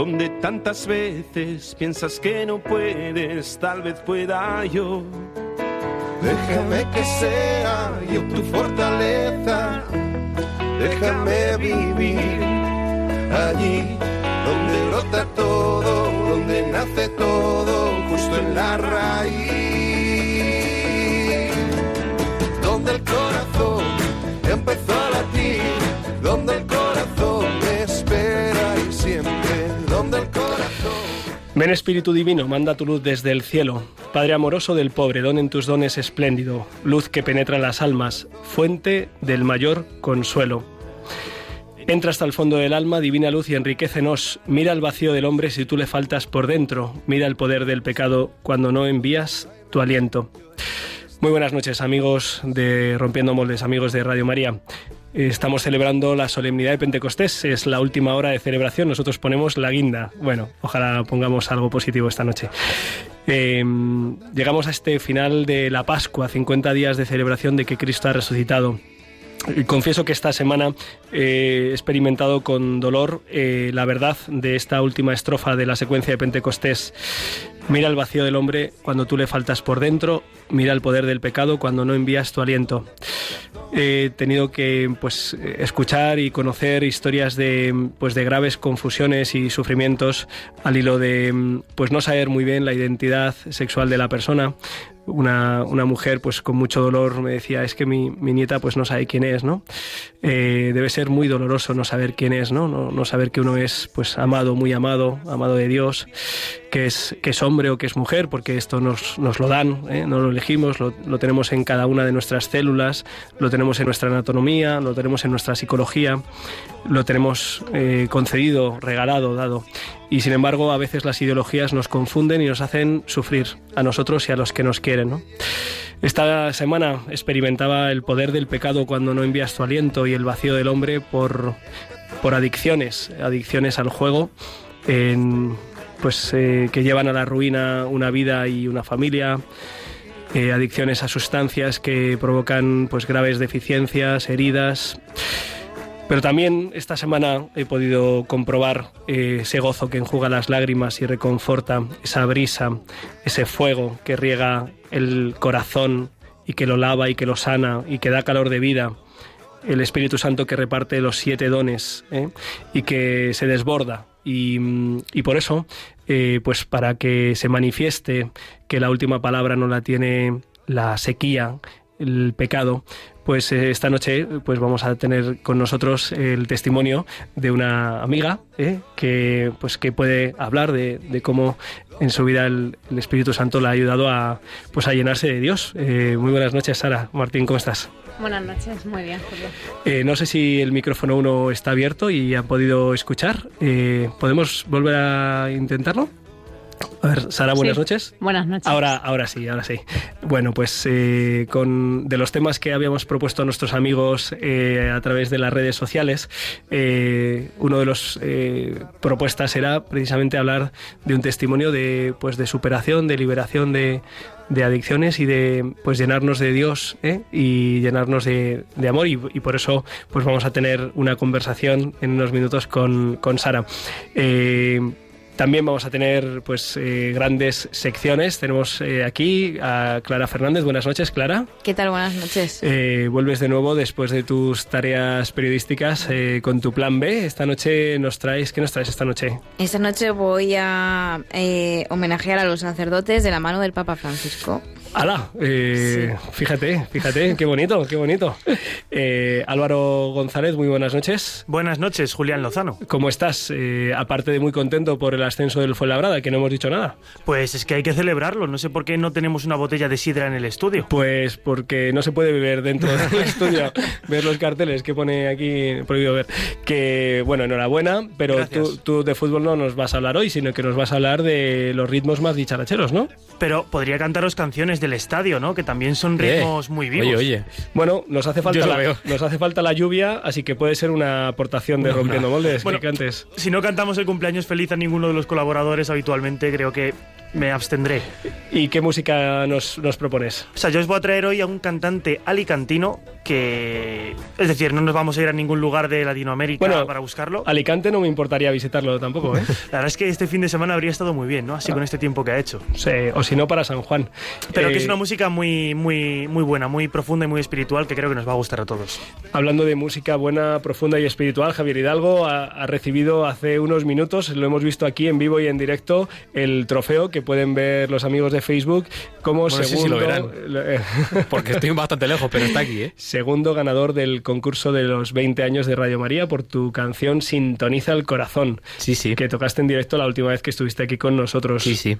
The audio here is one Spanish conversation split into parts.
donde tantas veces piensas que no puedes, tal vez pueda yo. Déjame que sea yo tu fortaleza. Déjame vivir allí donde brota todo, donde nace todo, justo en la raíz. Ven Espíritu Divino, manda tu luz desde el cielo. Padre amoroso del pobre, don en tus dones espléndido, luz que penetra las almas, fuente del mayor consuelo. Entra hasta el fondo del alma, divina luz, y enriquecenos. Mira el vacío del hombre si tú le faltas por dentro. Mira el poder del pecado cuando no envías tu aliento. Muy buenas noches, amigos de Rompiendo Moldes, amigos de Radio María. Estamos celebrando la solemnidad de Pentecostés, es la última hora de celebración, nosotros ponemos la guinda. Bueno, ojalá pongamos algo positivo esta noche. Eh, llegamos a este final de la Pascua, 50 días de celebración de que Cristo ha resucitado. Confieso que esta semana he experimentado con dolor eh, la verdad de esta última estrofa de la secuencia de Pentecostés. Mira el vacío del hombre cuando tú le faltas por dentro, mira el poder del pecado cuando no envías tu aliento. He tenido que pues escuchar y conocer historias de pues de graves confusiones y sufrimientos al hilo de pues no saber muy bien la identidad sexual de la persona. Una, una mujer pues con mucho dolor me decía es que mi, mi nieta pues no sabe quién es, ¿no? Eh, debe ser muy doloroso no saber quién es, ¿no? ¿no? No saber que uno es pues amado, muy amado, amado de Dios, que es, que es hombre o que es mujer, porque esto nos, nos lo dan, ¿eh? no lo elegimos, lo, lo, tenemos en cada una de nuestras células, lo tenemos en nuestra anatomía, lo tenemos en nuestra psicología, lo tenemos eh, concedido, regalado, dado. Y sin embargo, a veces las ideologías nos confunden y nos hacen sufrir a nosotros y a los que nos quieren. Esta semana experimentaba el poder del pecado cuando no envías tu aliento y el vacío del hombre por, por adicciones, adicciones al juego. En, pues eh, que llevan a la ruina una vida y una familia, eh, adicciones a sustancias que provocan pues graves deficiencias, heridas. Pero también esta semana he podido comprobar eh, ese gozo que enjuga las lágrimas y reconforta, esa brisa, ese fuego que riega el corazón y que lo lava y que lo sana y que da calor de vida el Espíritu Santo que reparte los siete dones ¿eh? y que se desborda. Y, y por eso, eh, pues para que se manifieste que la última palabra no la tiene la sequía, el pecado, pues eh, esta noche pues vamos a tener con nosotros el testimonio de una amiga ¿eh? que pues que puede hablar de, de cómo en su vida el, el, Espíritu Santo la ha ayudado a pues a llenarse de Dios. Eh, muy buenas noches, Sara. Martín, ¿cómo estás? Buenas noches, muy bien, Julio. Eh, no sé si el micrófono uno está abierto y han podido escuchar. Eh, ¿Podemos volver a intentarlo? A ver, Sara, buenas Sí. noches. Buenas noches. Ahora, ahora sí, ahora sí. Bueno, pues eh, con de los temas que habíamos propuesto a nuestros amigos eh, a través de las redes sociales, eh, uno de los eh, propuestas era precisamente hablar de un testimonio de pues de superación, de liberación de, de adicciones y de pues llenarnos de Dios ¿eh? y llenarnos de, de amor y, y por eso pues vamos a tener una conversación en unos minutos con, con Sara. Eh, también vamos a tener pues eh, grandes secciones. Tenemos eh, aquí a Clara Fernández. Buenas noches, Clara. ¿Qué tal? Buenas noches. Eh, vuelves de nuevo después de tus tareas periodísticas eh, con tu plan B. Esta noche nos traes, ¿qué nos traes esta noche? Esta noche voy a eh, homenajear a los sacerdotes de la mano del Papa Francisco. ¡Hala! Eh, Fíjate, fíjate, qué bonito, qué bonito. Eh, Álvaro González, muy buenas noches. Buenas noches, Julián Lozano. ¿Cómo estás? Eh, aparte de muy contento por el ascenso del Fuenlabrada, que no hemos dicho nada. Pues es que hay que celebrarlo. No sé por qué no tenemos una botella de sidra en el estudio. Pues porque no se puede beber dentro del estudio. ver los carteles que pone aquí prohibido ver. Que, bueno, enhorabuena, pero tú, tú de fútbol no nos vas a hablar hoy, sino que nos vas a hablar de los ritmos más dicharacheros, ¿no? Pero podría cantaros canciones del estadio, ¿no? Que también son Eh, ritmos muy vivos. Oye, oye. Bueno, nos hace falta la, nos hace falta la lluvia, así que puede ser una aportación de rompiendo moldes Bueno, que cantes. Si no cantamos el cumpleaños feliz a ninguno los colaboradores habitualmente, creo que me abstendré. ¿Y qué música nos, nos propones? O sea, yo os voy a traer hoy a un cantante alicantino que... Es decir, no nos vamos a ir a ningún lugar de Latinoamérica Bueno, para buscarlo. Alicante no me importaría visitarlo tampoco, ¿eh? La verdad es que este fin de semana habría estado muy bien, ¿no? Así con este tiempo que ha hecho. Sí, o si no, para San Juan. Pero que Eh, es una música muy, muy, muy buena, muy profunda y muy espiritual que creo que nos va a gustar a todos. Hablando de música buena, profunda y espiritual, Javier Hidalgo ha, ha recibido hace unos minutos, lo hemos visto aquí en vivo y en directo, el trofeo que pueden ver los amigos de Facebook como Bueno, segundo, lo verán. eh, Porque estoy bastante lejos, pero está aquí, ¿eh? segundo ganador del concurso de los 20 años de Radio María por tu canción Sintoniza el Corazón, Sí, sí. que tocaste en directo la última vez que estuviste aquí con nosotros. Sí, sí.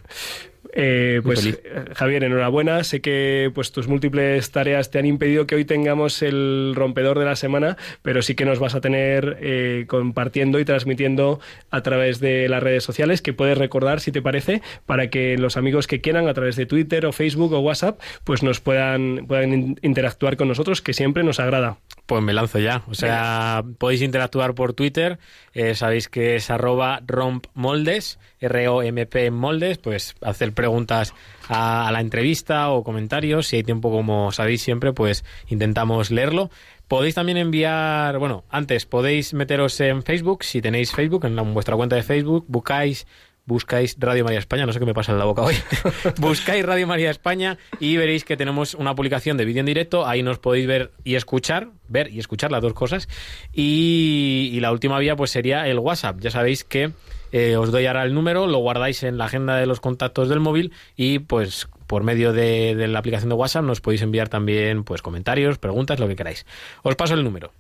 Eh, pues eh, Javier, enhorabuena. Sé que pues tus múltiples tareas te han impedido que hoy tengamos el rompedor de la semana, pero sí que nos vas a tener eh, compartiendo y transmitiendo a través de las redes sociales, que puedes recordar si te parece, para que los amigos que quieran a través de Twitter o Facebook o WhatsApp, pues nos puedan, puedan in- interactuar con nosotros, que siempre nos agrada. Pues me lanzo ya. O sea, podéis interactuar por Twitter. eh, sabéis que es arroba rompmoldes, R-O-M-P moldes. Pues hacer preguntas a, a la entrevista o comentarios. Si hay tiempo, como sabéis siempre, pues intentamos leerlo. Podéis también enviar, bueno, antes podéis meteros en Facebook, si tenéis Facebook, en la- en vuestra cuenta de Facebook, buscáis buscáis Radio María España, no sé qué me pasa en la boca hoy, buscáis Radio María España y veréis que tenemos una publicación de vídeo en directo, ahí nos podéis ver y escuchar, ver y escuchar las dos cosas. Y, y la última vía pues sería el WhatsApp, ya sabéis que eh, os doy ahora el número, lo guardáis en la agenda de los contactos del móvil y pues por medio de, de la aplicación de WhatsApp nos podéis enviar también pues comentarios, preguntas, lo que queráis. Os paso el número.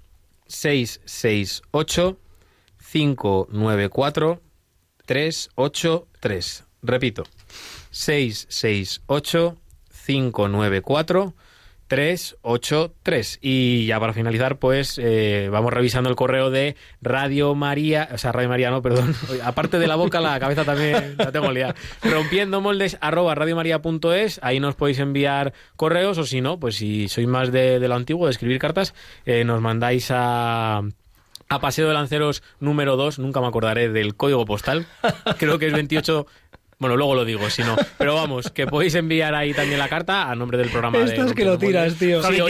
668 594 383. Repito, 668 594 383. Y ya para finalizar, pues eh, vamos revisando el correo de Radio María, o sea, Radio María no, perdón. Aparte de la boca, la cabeza también la tengo liada. Rompiendo moldes arroba radiomaria.es, ahí nos podéis enviar correos o si no, pues si sois más de, de lo antiguo, de escribir cartas, eh, nos mandáis a a Paseo de Lanceros número 2, nunca me acordaré del código postal. Creo que es 28. Bueno, luego lo digo, si no. Pero vamos, que podéis enviar ahí también la carta a nombre del programa. de Estás que lo tiras, tío. Sí,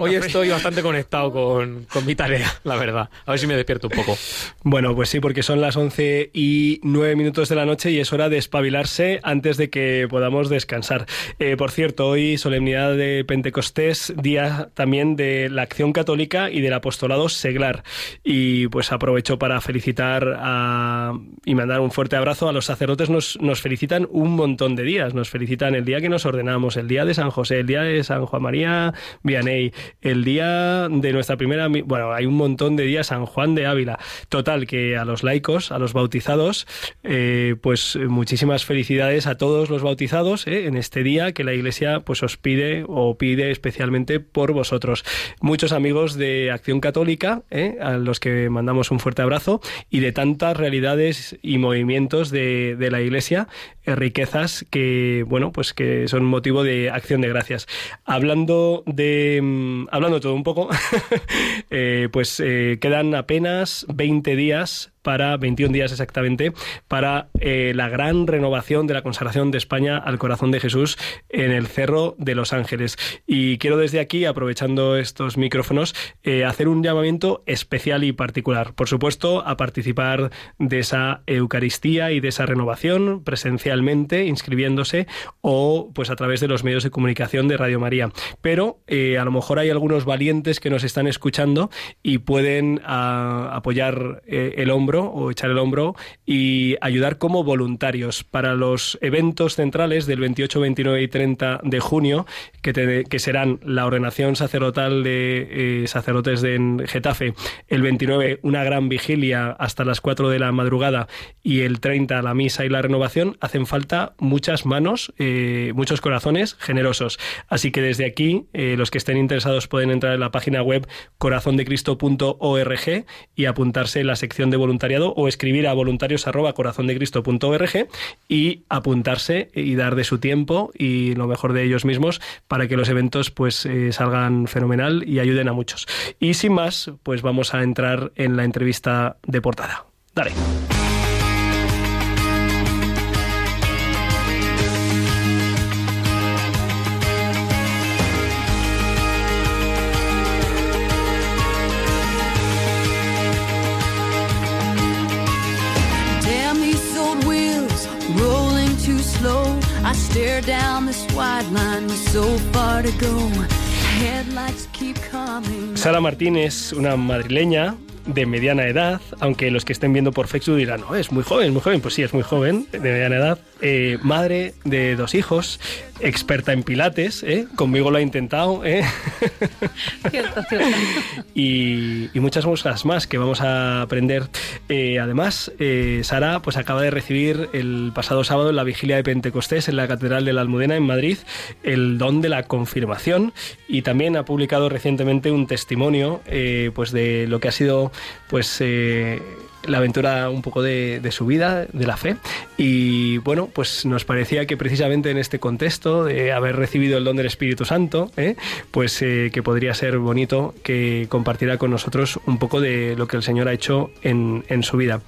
hoy, estoy, bastante conectado con, con mi tarea, la verdad. A ver si me despierto un poco. Bueno, pues sí, porque son las 11 y 9 minutos de la noche y es hora de espabilarse antes de que podamos descansar. Eh, por cierto, hoy solemnidad de Pentecostés, día también de la acción católica y del apostolado seglar. Y pues aprovecho para felicitar a- y mandar un fuerte abrazo a los sacerdotes. Nos, felicitan un montón de días. Nos felicitan el día que nos ordenamos, el día de San José, el día de San Juan María Vianney, el día de nuestra primera... Bueno, hay un montón de días, San Juan de Ávila. Total, que a los laicos, a los bautizados, eh, pues muchísimas felicidades a todos los bautizados eh, en este día que la Iglesia pues os pide o pide especialmente por vosotros. Muchos amigos de Acción Católica, eh, a los que mandamos un fuerte abrazo, y de tantas realidades y movimientos de la Iglesia, eh, riquezas que, bueno, pues que son motivo de acción de gracias. Hablando de, mm, hablando todo un poco, eh, pues eh, quedan apenas 20 días para 21 días exactamente para eh, la gran renovación de la consagración de España al corazón de Jesús en el Cerro de los Ángeles. Y quiero desde aquí, aprovechando estos micrófonos, eh, hacer un llamamiento especial y particular. Por supuesto, a participar de esa Eucaristía y de esa renovación presencialmente, inscribiéndose o pues a través de los medios de comunicación de Radio María. Pero eh, a lo mejor hay algunos valientes que nos están escuchando y pueden ah, apoyar el hombro o echar el hombro y ayudar como voluntarios para los eventos centrales del 28, 29 y 30 de junio, que, que serán la ordenación sacerdotal de eh, sacerdotes de Getafe, el 29 una gran vigilia hasta las 4 de la madrugada y el 30 la misa y la renovación, hacen falta muchas manos, eh, muchos corazones generosos. Así que desde aquí, eh, los que estén interesados pueden entrar en la página web corazondecristo.org y apuntarse en la sección de o escribir a voluntarios arroba corazondecristo.org y apuntarse y dar de su tiempo y lo mejor de ellos mismos para que los eventos pues eh, salgan fenomenal y ayuden a muchos. Y sin más, pues vamos a entrar en la entrevista de portada. Dale. Sara Martín es una madrileña de mediana edad, aunque los que estén viendo por Facebook dirán, no, es muy joven, muy joven. Pues sí, es muy joven, de mediana edad. Eh, madre de dos hijos, experta en pilates, ¿eh? conmigo lo ha intentado, ¿eh? Cierto, cierto. y, y muchas cosas más que vamos a aprender. Eh, además, eh, Sara pues acaba de recibir el pasado sábado en la vigilia de Pentecostés en la Catedral de la Almudena en Madrid el don de la confirmación y también ha publicado recientemente un testimonio eh, pues de lo que ha sido pues la aventura un poco de, de su vida, de la fe. Y bueno, pues nos parecía que precisamente en este contexto de haber recibido el don del Espíritu Santo, ¿eh? pues eh, que podría ser bonito que compartiera con nosotros un poco de lo que el Señor ha hecho en, en su vida.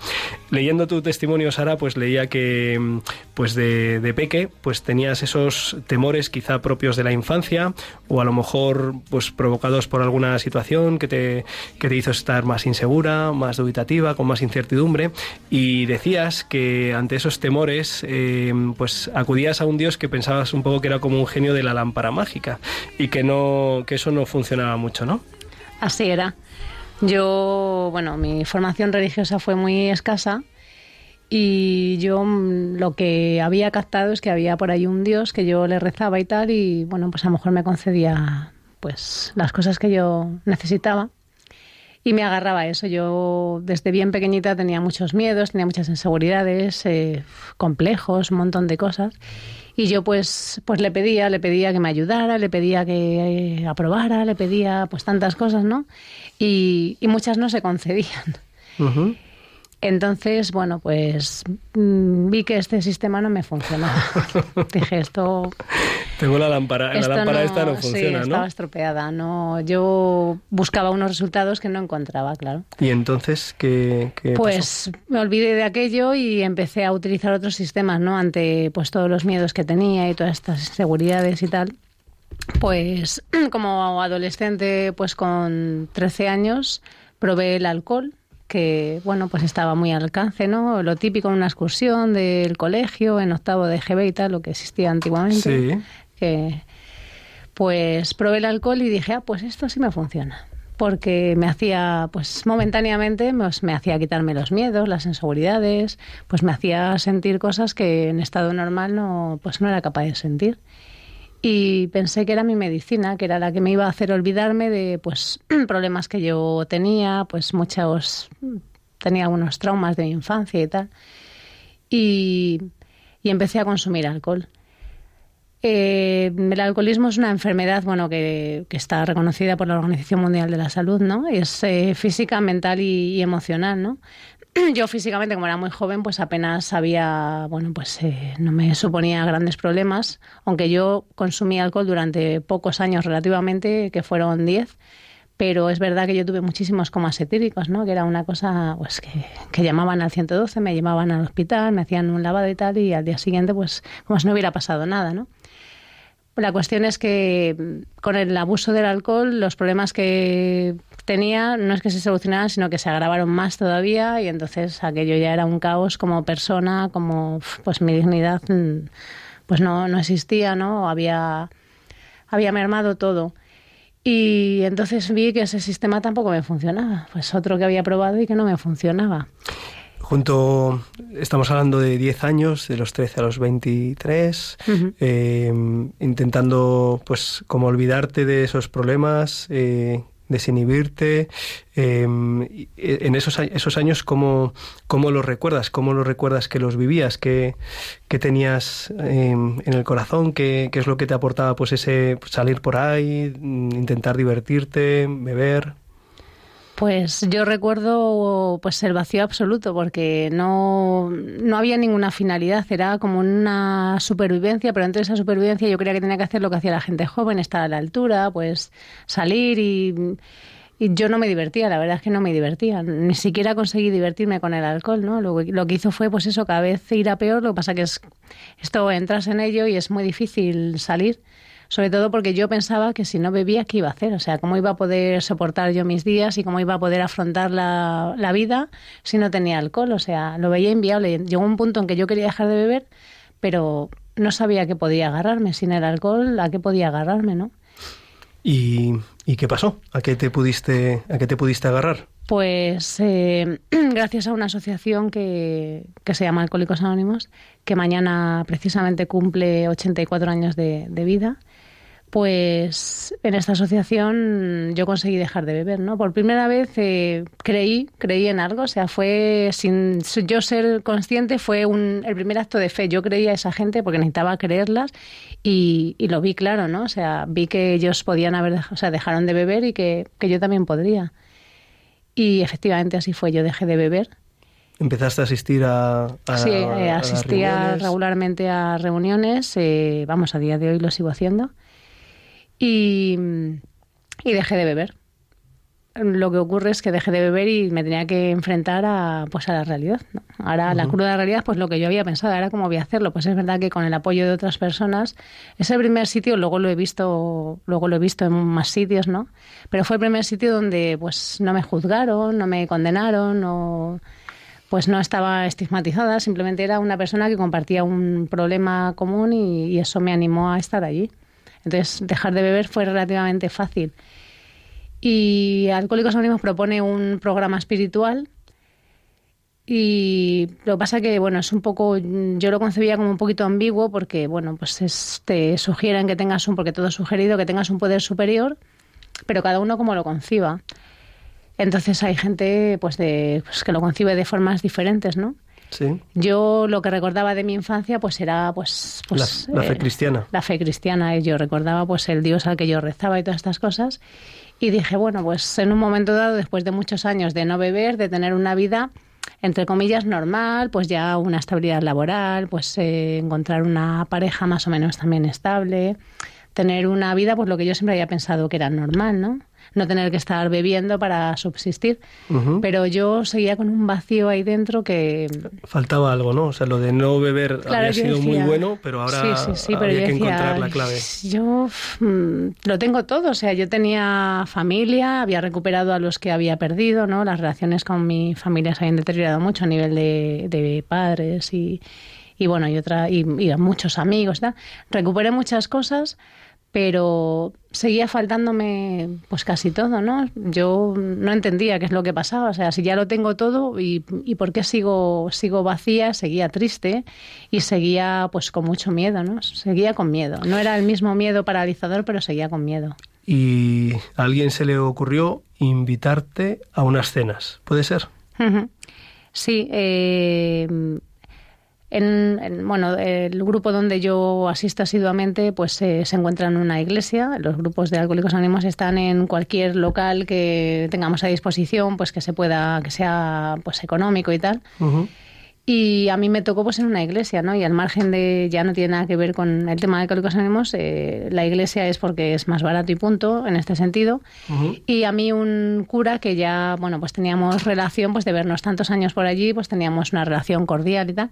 Leyendo tu testimonio, Sara, pues leía que pues de, de peque pues tenías esos temores quizá propios de la infancia o a lo mejor pues provocados por alguna situación que te, que te hizo estar más insegura, más dubitativa, con más incertidumbre y decías que ante esos temores eh, pues acudías a un Dios que pensabas un poco que era como un genio de la lámpara mágica y que no que eso no funcionaba mucho, ¿no? Así era. Yo, bueno, mi formación religiosa fue muy escasa y yo mm, lo que había captado es que había por ahí un Dios que yo le rezaba y tal y bueno, pues a lo mejor me concedía pues las cosas que yo necesitaba y me agarraba a eso. Yo desde bien pequeñita tenía muchos miedos, tenía muchas inseguridades, eh, complejos, un montón de cosas. Y yo pues, pues le pedía, le pedía que me ayudara, le pedía que eh, aprobara, le pedía pues tantas cosas, ¿no? Y, y muchas no se concedían. Entonces, bueno, pues mm, vi que este sistema no me funcionaba. Dije, esto Tengo la lámpara, la lámpara esta no sí, funciona, estaba ¿no? estropeada. No, yo buscaba unos resultados que no encontraba, claro. Y entonces qué, qué pasó? Pues me olvidé de aquello y empecé a utilizar otros sistemas, ¿no? Ante pues todos los miedos que tenía y todas estas inseguridades y tal. Pues como adolescente, pues con 13 años, probé el alcohol, que bueno, pues estaba muy al alcance, ¿no? Lo típico en una excursión del colegio, en octavo de GB y tal, lo que existía antiguamente. Sí. Que pues probé el alcohol y dije, ah, pues esto sí me funciona. Porque me hacía, pues momentáneamente, pues, me hacía quitarme los miedos, las inseguridades, pues me hacía sentir cosas que en estado normal no, pues no era capaz de sentir. Y pensé que era mi medicina, que era la que me iba a hacer olvidarme de pues problemas que yo tenía, pues muchos tenía algunos traumas de mi infancia y tal. Y, y empecé a consumir alcohol. Eh, el alcoholismo es una enfermedad bueno que, que está reconocida por la Organización Mundial de la Salud, ¿no? Es eh, física, mental y, y emocional, ¿no? Yo físicamente, como era muy joven, pues apenas sabía, bueno, pues eh, no me suponía grandes problemas, aunque yo consumí alcohol durante pocos años relativamente, que fueron 10, pero es verdad que yo tuve muchísimos comas etíricos, ¿no? Que era una cosa, pues que, que llamaban al 112, me llevaban al hospital, me hacían un lavado y tal, y al día siguiente, pues como si no hubiera pasado nada, ¿no? La cuestión es que con el abuso del alcohol los problemas que tenía no es que se solucionaran, sino que se agravaron más todavía y entonces aquello ya era un caos como persona, como pues mi dignidad mm, pues no, no existía, ¿no? Había, había mermado todo. Y entonces vi que ese sistema tampoco me funcionaba. Pues otro que había probado y que no me funcionaba. junto, estamos hablando de 10 años, de los 13 a los 23, Ujú. eh, intentando pues como olvidarte de esos problemas, eh, desinhibirte. eh, y- en esos, esos años, ¿cómo, ¿cómo los recuerdas? ¿Cómo los recuerdas que los vivías? ¿Qué, qué tenías eh, en el corazón? ¿Qué, ¿Qué es lo que te aportaba pues ese salir por ahí, mm, intentar divertirte, beber? Pues yo recuerdo pues el vacío absoluto porque no, no había ninguna finalidad, era como una supervivencia, pero dentro de esa supervivencia yo creía que tenía que hacer lo que hacía la gente joven, estar a la altura, pues salir y, y yo no me divertía, la verdad es que no me divertía, ni siquiera conseguí divertirme con el alcohol, ¿no? Lo, que- lo que hizo fue pues eso, cada vez ir a peor, lo que pasa que es esto entras en ello y es muy difícil salir. Sobre todo porque yo pensaba que si no bebía, ¿qué iba a hacer? O sea, ¿cómo iba a poder soportar yo mis días y cómo iba a poder afrontar la, la vida si no tenía alcohol? O sea, lo veía inviable. Llegó un punto en que yo quería dejar de beber, pero no sabía a qué podía agarrarme. Sin el alcohol, ¿a qué podía agarrarme, no? ¿Y, y qué pasó? ¿A qué te pudiste, a qué te pudiste agarrar? Pues eh, gracias a una asociación que, que se llama Alcohólicos Anónimos, que mañana precisamente cumple 84 años de, de vida, pues en esta asociación yo conseguí dejar de beber, ¿no? Por primera vez eh, creí, creí en algo, o sea, fue sin yo ser consciente, fue un, el primer acto de fe. Yo creía a esa gente porque necesitaba creerlas y, y lo vi claro, ¿no? O sea, vi que ellos podían haber, o sea, dejaron de beber y que, que yo también podría. Y efectivamente así fue, yo dejé de beber. ¿Empezaste a asistir a, a- sí, eh, asistía reuniones? regularmente a reuniones, eh, vamos, a día de hoy lo sigo haciendo. Y, y dejé de beber. Lo que ocurre es que dejé de beber y me tenía que enfrentar a, pues a la realidad. ¿no? Ahora, la cruda realidad, pues lo que yo había pensado era cómo voy a hacerlo. Pues es verdad que con el apoyo de otras personas, es el primer sitio, luego lo he visto, luego lo he visto en más sitios, ¿no? Pero fue el primer sitio donde pues no me juzgaron, no me condenaron, no, pues no estaba estigmatizada, simplemente era una persona que compartía un problema común y, y eso me animó a estar allí. Entonces, dejar de beber fue relativamente fácil. Y Alcohólicos Anónimos propone un programa espiritual y lo que pasa que, bueno, es un poco, yo lo concebía como un poquito ambiguo porque, bueno, pues es- te sugieren que tengas un, porque todo es sugerido, que tengas un poder superior, pero cada uno como lo conciba. Entonces hay gente pues de pues que lo concibe de formas diferentes, ¿no? Sí, Yo lo que recordaba de mi infancia pues era pues, pues la, la fe eh, cristiana. la fe cristiana. Y yo recordaba pues el Dios al que yo rezaba y todas estas cosas. Y dije bueno pues en un momento dado después de muchos años de no beber de tener una vida entre comillas normal pues ya una estabilidad laboral pues eh, encontrar una pareja más o menos también estable tener una vida pues lo que yo siempre había pensado que era normal no no tener que estar bebiendo para subsistir Ujú. pero yo seguía con un vacío ahí dentro que Faltaba algo, ¿no? O sea, lo de no beber Claro, había sido muy bueno, pero ahora sí, sí, sí, pero había yo que decía, encontrar la clave. Yo mm, lo tengo todo, o sea, yo tenía familia, había recuperado a los que había perdido, ¿no? Las relaciones con mi familia se habían deteriorado mucho a nivel de, de padres y, y bueno, y otra y, y a muchos amigos, ¿no? Recuperé muchas cosas, pero seguía faltándome pues casi todo, ¿no? Yo no entendía qué es lo que pasaba, o sea, si ya lo tengo todo y, y por qué sigo sigo vacía, seguía triste y seguía pues con mucho miedo, ¿no? Seguía con miedo. No era el mismo miedo paralizador, pero seguía con miedo. Y a alguien se le ocurrió invitarte a unas cenas, ¿puede ser? Sí, eh, en, en- bueno, el grupo donde yo asisto asiduamente pues eh, se encuentra en una iglesia. Los grupos de alcohólicos anónimos están en cualquier local que tengamos a disposición, pues que se pueda, que sea pues económico y tal. Y a mí me tocó pues en una iglesia, ¿no? Y al margen de, ya no tiene nada que ver con el tema de Alcohólicos Anónimos, eh, la iglesia es porque es más barato y punto, en este sentido. Y a mí un cura que ya, bueno, pues teníamos relación, pues de vernos tantos años por allí, pues teníamos una relación cordial y tal.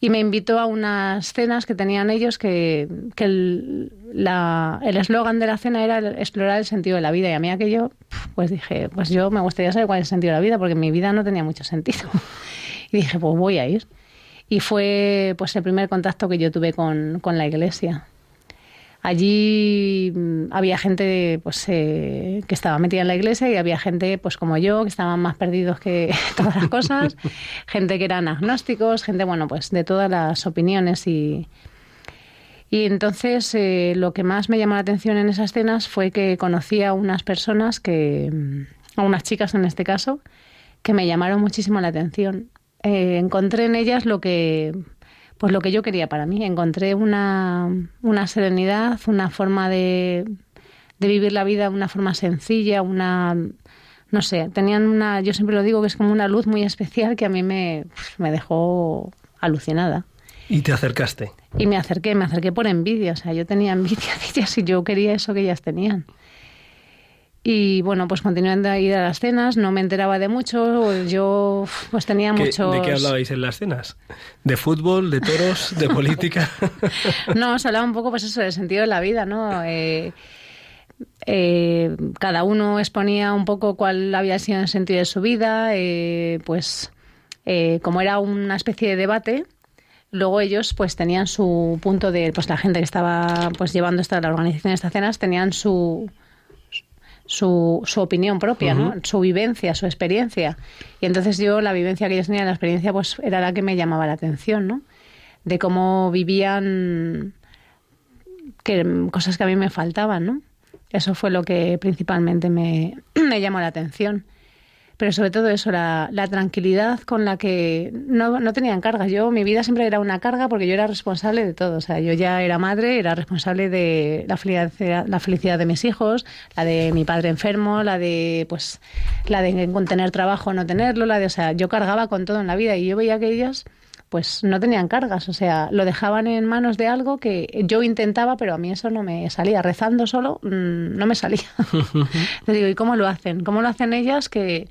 Y me invitó a unas cenas que tenían ellos que, que el la- el eslogan de la cena era explorar el sentido de la vida. Y a mí aquello, pues dije, pues yo me gustaría saber cuál es el sentido de la vida, porque mi vida no tenía mucho sentido. Dije, pues voy a ir. Y fue pues el primer contacto que yo tuve con, con la iglesia. Allí mm, había gente pues eh, que estaba metida en la iglesia y había gente pues como yo que estaban más perdidos que todas las cosas, gente que eran agnósticos, gente bueno pues de todas las opiniones y y entonces eh, lo que más me llamó la atención en esas cenas fue que conocí a unas personas que, mm, a unas chicas en este caso, que me llamaron muchísimo la atención. Eh, encontré en ellas lo que, pues lo que yo quería para mí. Encontré una, una serenidad, una forma de, de vivir la vida, una forma sencilla, una, no sé, tenían una, yo siempre lo digo que es como una luz muy especial que a mí me, me dejó alucinada. Y te acercaste. Y me acerqué, me acerqué por envidia, o sea, yo tenía envidia de ellas y yo quería eso que ellas tenían. Y bueno, pues continuando a ir a las cenas, no me enteraba de mucho, yo pues tenía ¿Qué- muchos... ¿De qué hablabais en las cenas? ¿De fútbol, de toros, de política? No, se hablaba un poco, pues eso, del sentido de la vida, ¿no? Eh, eh, cada uno exponía un poco cuál había sido el sentido de su vida, eh, pues eh, como era una especie de debate, luego ellos pues tenían su punto de, pues la gente que estaba pues llevando esta, la organización de estas cenas tenían su su, su opinión propia, ¿no? Su vivencia, su experiencia. Y entonces yo la vivencia que ellos tenían, la experiencia, pues era la que me llamaba la atención, ¿no? De cómo vivían que, cosas que a mí me faltaban, ¿no? Eso fue lo que principalmente me, me llamó la atención. Pero sobre todo eso, la, la tranquilidad con la que no, no tenían cargas. Yo, mi vida siempre era una carga porque yo era responsable de todo. O sea, yo ya era madre, era responsable de la felicidad, la felicidad de mis hijos, la de mi padre enfermo, la de, pues, la de tener trabajo o no tenerlo, la de, o sea, yo cargaba con todo en la vida y yo veía que ellas pues no tenían cargas, o sea, lo dejaban en manos de algo que yo intentaba, pero a mí eso no me salía. Rezando solo mm, no me salía. Te digo, ¿y cómo lo hacen? ¿Cómo lo hacen ellas que,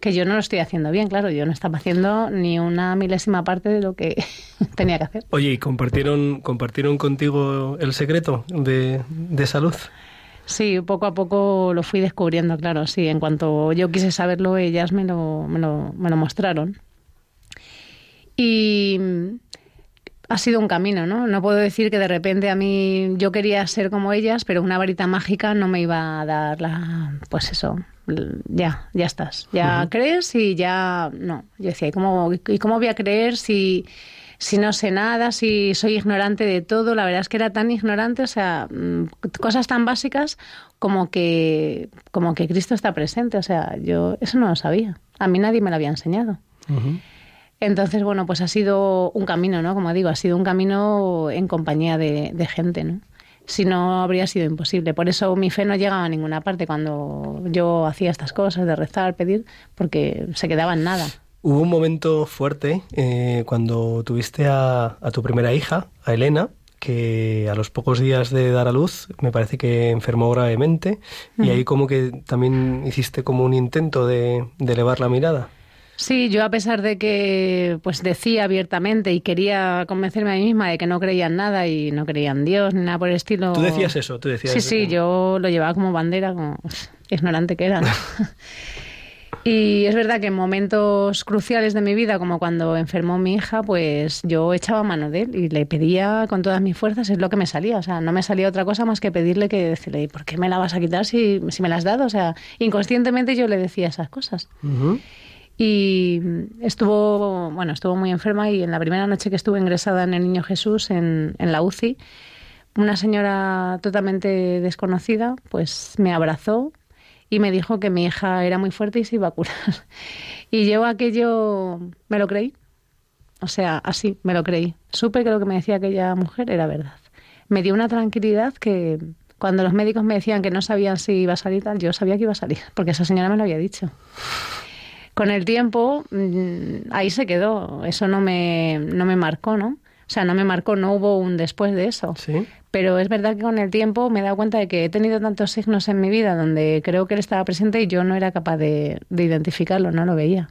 que yo no lo estoy haciendo bien? Claro, yo no estaba haciendo ni una milésima parte de lo que tenía que hacer. Oye, ¿y compartieron, compartieron contigo el secreto de, de salud? Sí, poco a poco lo fui descubriendo, claro, sí. En cuanto yo quise saberlo, ellas me lo, me lo, me lo mostraron. Y ha sido un camino, ¿no? No puedo decir que de repente a mí yo quería ser como ellas, pero una varita mágica no me iba a dar la, pues eso, ya, ya estás, ya crees y ya no. Yo decía, ¿y cómo, y cómo voy a creer si, si no sé nada, si soy ignorante de todo? La verdad es que era tan ignorante, o sea, mm, cosas tan básicas como que, como que Cristo está presente, o sea, yo eso no lo sabía. A mí nadie me lo había enseñado. Entonces, bueno, pues ha sido un camino, ¿no? Como digo, ha sido un camino en compañía de, de gente, ¿no? Si no, habría sido imposible. Por eso mi fe no llegaba a ninguna parte cuando yo hacía estas cosas de rezar, pedir, porque se quedaba en nada. Hubo un momento fuerte eh, cuando tuviste a, a tu primera hija, a Elena, que a los pocos días de dar a luz me parece que enfermó gravemente y ahí como que también hiciste como un intento de, de elevar la mirada. Sí, yo a pesar de que pues decía abiertamente y quería convencerme a mí misma de que no creía en nada y no creía en Dios ni nada por el estilo. Tú decías eso, tú decías Sí, sí, yo lo llevaba como bandera, como ignorante que era. ¿no? Y es verdad que en momentos cruciales de mi vida, como cuando enfermó mi hija, pues yo echaba mano de él y le pedía con todas mis fuerzas, es lo que me salía. O sea, no me salía otra cosa más que pedirle que decirle, ¿y por qué me la vas a quitar si, si me la has dado? O sea, inconscientemente yo le decía esas cosas. Y estuvo, bueno, estuvo muy enferma y en la primera noche que estuve ingresada en el Niño Jesús, en, en la UCI, una señora totalmente desconocida, pues me abrazó y me dijo que mi hija era muy fuerte y se iba a curar. Y yo aquello me lo creí. O sea, así, me lo creí. Supe que lo que me decía aquella mujer era verdad. Me dio una tranquilidad que cuando los médicos me decían que no sabían si iba a salir tal, yo sabía que iba a salir, porque esa señora me lo había dicho. Con el tiempo, mm, ahí se quedó. Eso no me, no me marcó, ¿no? O sea, no me marcó, no hubo un después de eso. Sí. Pero es verdad que con el tiempo me he dado cuenta de que he tenido tantos signos en mi vida donde creo que él estaba presente y yo no era capaz de, de identificarlo, no lo veía.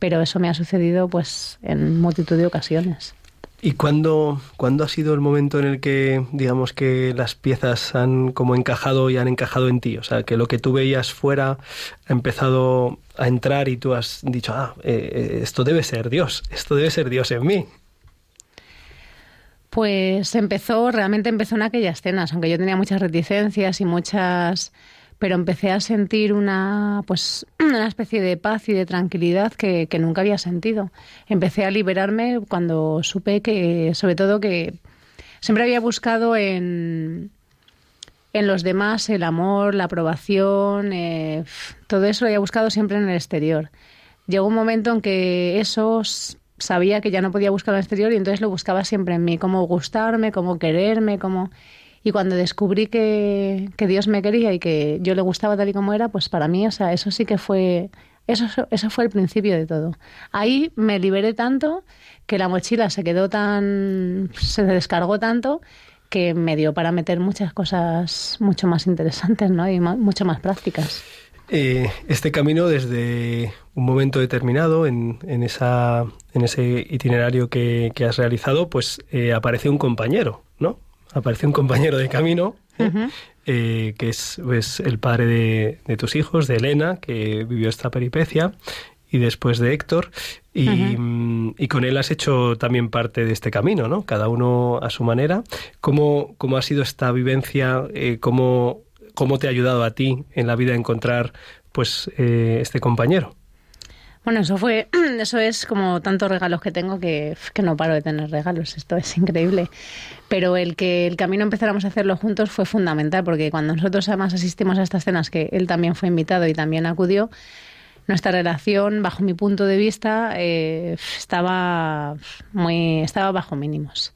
Pero eso me ha sucedido pues en multitud de ocasiones. ¿Y cuándo, ha sido el momento en el que, digamos, que las piezas han como encajado y han encajado en ti? O sea, que lo que tú veías fuera ha empezado a entrar y tú has dicho, ah, eh, eh, esto debe ser Dios, esto debe ser Dios en mí. Pues empezó, realmente empezó en aquellas escenas, aunque yo tenía muchas reticencias y muchas pero empecé a sentir una pues una especie de paz y de tranquilidad que, nunca había sentido. Empecé a liberarme cuando supe que, sobre todo que siempre había buscado en, en los demás el amor, la aprobación, eh, todo eso lo había buscado siempre en el exterior. Llegó un momento en que eso sabía que ya no podía buscar en el exterior y entonces lo buscaba siempre en mí, cómo gustarme, cómo quererme, cómo... Y cuando descubrí que, que Dios me quería y que yo le gustaba tal y como era, pues para mí, o sea, eso sí que fue... Eso, eso fue el principio de todo. Ahí me liberé tanto que la mochila se quedó tan... se descargó tanto que me dio para meter muchas cosas mucho más interesantes, ¿no? Y mucho más prácticas. Eh, este camino desde un momento determinado en, en, esa, en ese itinerario que, que has realizado, pues eh, aparece un compañero, ¿no? Aparece un compañero de camino, ¿eh? Eh, que es pues, el padre de, de tus hijos, de Elena, que vivió esta peripecia, y después de Héctor, y, mm, y con él has hecho también parte de este camino, ¿no? Cada uno a su manera. ¿Cómo, cómo ha sido esta vivencia? Eh, ¿cómo, ¿Cómo te ha ayudado a ti en la vida a encontrar pues este compañero? Bueno, eso fue, eso es como tantos regalos que tengo que, que no paro de tener regalos. Esto es increíble. Pero el que el camino empezáramos a hacerlo juntos fue fundamental, porque cuando nosotros además asistimos a estas cenas, que él también fue invitado y también acudió, nuestra relación, bajo mi punto de vista, eh, estaba muy, estaba bajo mínimos.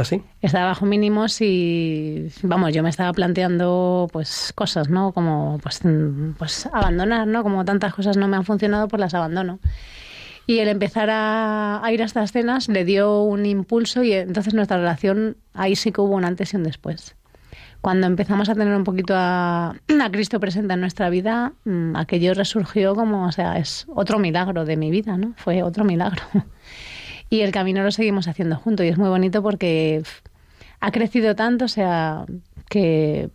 ¿Así? Estaba bajo mínimos y, vamos, yo me estaba planteando, pues, cosas, ¿no? Como, pues, pues abandonar, ¿no? Como tantas cosas no me han funcionado, pues las abandono. Y el empezar a, a ir a estas cenas le dio un impulso y entonces nuestra relación, ahí sí que hubo un antes y un después. Cuando empezamos a tener un poquito a, a Cristo presente en nuestra vida, mm, aquello resurgió como, o sea, es otro milagro de mi vida, ¿no? Fue otro milagro. Y el camino lo seguimos haciendo juntos y es muy bonito porque ha crecido tanto, o sea, que,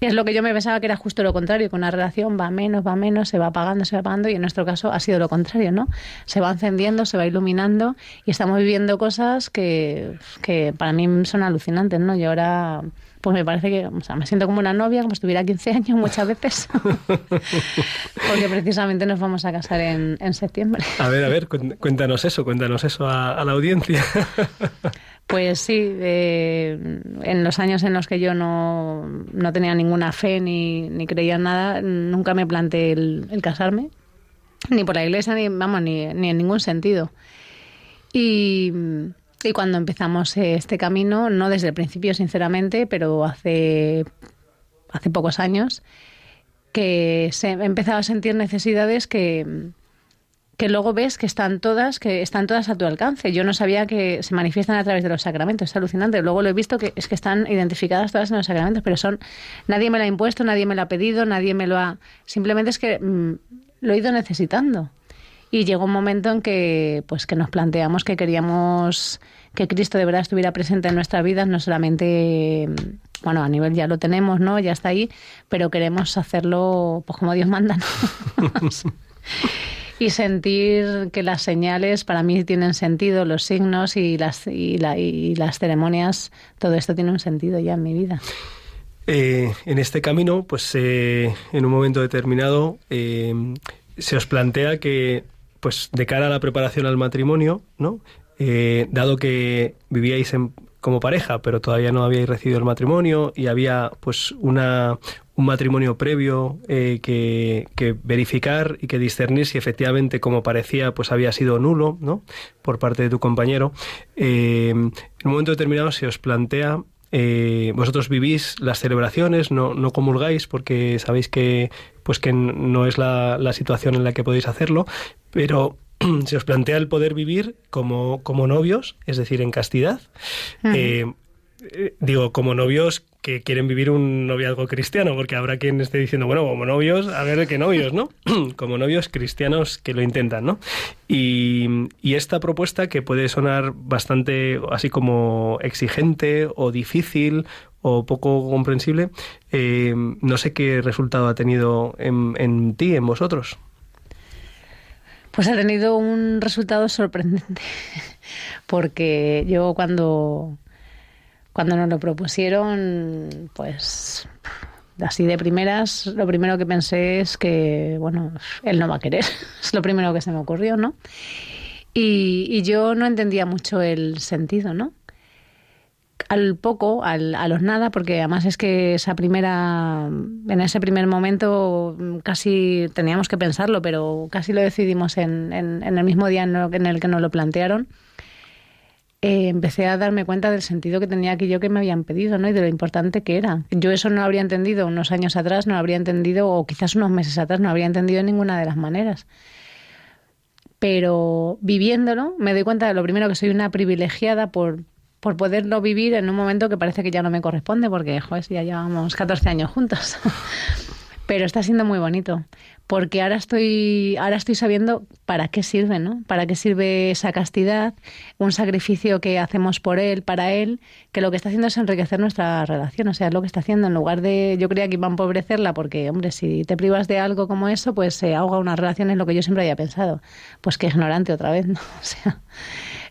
que es lo que yo me pensaba que era justo lo contrario, que una relación va menos, va menos, se va apagando, se va apagando y en nuestro caso ha sido lo contrario, ¿no? Se va encendiendo, se va iluminando y estamos viviendo cosas que, que para mí son alucinantes, ¿no? Yo ahora pues me parece que, o sea, me siento como una novia, como si tuviera 15 años muchas veces, porque precisamente nos vamos a casar en, en septiembre. A ver, a ver, cuéntanos eso, cuéntanos eso a, a la audiencia. Pues sí, eh, en los años en los que yo no, no tenía ninguna fe ni, ni creía en nada, nunca me planteé el, el casarme, ni por la iglesia, ni, vamos, ni, ni en ningún sentido. Y, y cuando empezamos eh, este camino, no desde el principio, sinceramente, pero hace, hace pocos años, que se, he empezado a sentir necesidades que, que luego ves que están todas, que están todas a tu alcance. Yo no sabía que se manifiestan a través de los sacramentos, es alucinante. Luego lo he visto que es que están identificadas todas en los sacramentos, pero son nadie me lo ha impuesto, nadie me lo ha pedido, nadie me lo ha simplemente es que mm, lo he ido necesitando. Y llegó un momento en que pues que nos planteamos que queríamos que Cristo de verdad estuviera presente en nuestras vidas, no solamente mm, bueno, a nivel ya lo tenemos, ¿no? Ya está ahí, pero queremos hacerlo pues como Dios manda, ¿no? y sentir que las señales para mí tienen sentido, los signos y las, y, la- y las ceremonias, todo esto tiene un sentido ya en mi vida. Eh, en este camino, pues eh, en un momento determinado eh, se os plantea que, pues de cara a la preparación al matrimonio, ¿no? Eh, dado que vivíais en- como pareja, pero todavía no habíais recibido el matrimonio y había pues una un matrimonio previo eh, que, verificar y que discernir si efectivamente, como parecía, pues había sido nulo, ¿no? Por parte de tu compañero. Eh, en un momento determinado se os plantea eh, vosotros vivís las celebraciones, no, no comulgáis porque sabéis que pues que no es la, la situación en la que podéis hacerlo, pero se os plantea el poder vivir como, como novios, es decir, en castidad. Eh, digo, como novios que quieren vivir un noviazgo cristiano, porque habrá quien esté diciendo, bueno, como novios, a ver qué novios, ¿no? como novios cristianos que lo intentan, ¿no? Y, y esta propuesta que puede sonar bastante así como exigente o difícil o poco comprensible, eh, no sé qué resultado ha tenido en, en ti, en vosotros. Pues ha tenido un resultado sorprendente, porque yo cuando, cuando nos lo propusieron, pues así de primeras, lo primero que pensé es que, bueno, él no va a querer, es lo primero que se me ocurrió, ¿no? Y, yo no entendía mucho el sentido, ¿no? al poco, al, a los nada, porque además es que esa primera, en ese primer momento mm, casi teníamos que pensarlo, pero casi lo decidimos en, el mismo día en el que nos lo plantearon. Eh, empecé a darme cuenta del sentido que tenía aquello que me habían pedido, ¿no? Y de lo importante que era. Yo eso no lo habría entendido unos años atrás, no lo habría entendido, o quizás unos meses atrás, no lo habría entendido de ninguna de las maneras pero viviéndolo me doy cuenta de lo primero que soy una privilegiada por, por poderlo vivir en un momento que parece que ya no me corresponde, porque joder, ya llevamos 14 años juntos. Pero está siendo muy bonito, porque ahora estoy, ahora estoy sabiendo para qué sirve, ¿no? Para qué sirve esa castidad, un sacrificio que hacemos por él, para él, que lo que está haciendo es enriquecer nuestra relación. O sea, es lo que está haciendo en lugar de, yo creía que iba a empobrecerla, porque, hombre, si te privas de algo como eso, pues se ahoga una relación, es lo que yo siempre había pensado. Pues que ignorante otra vez, ¿no? O sea,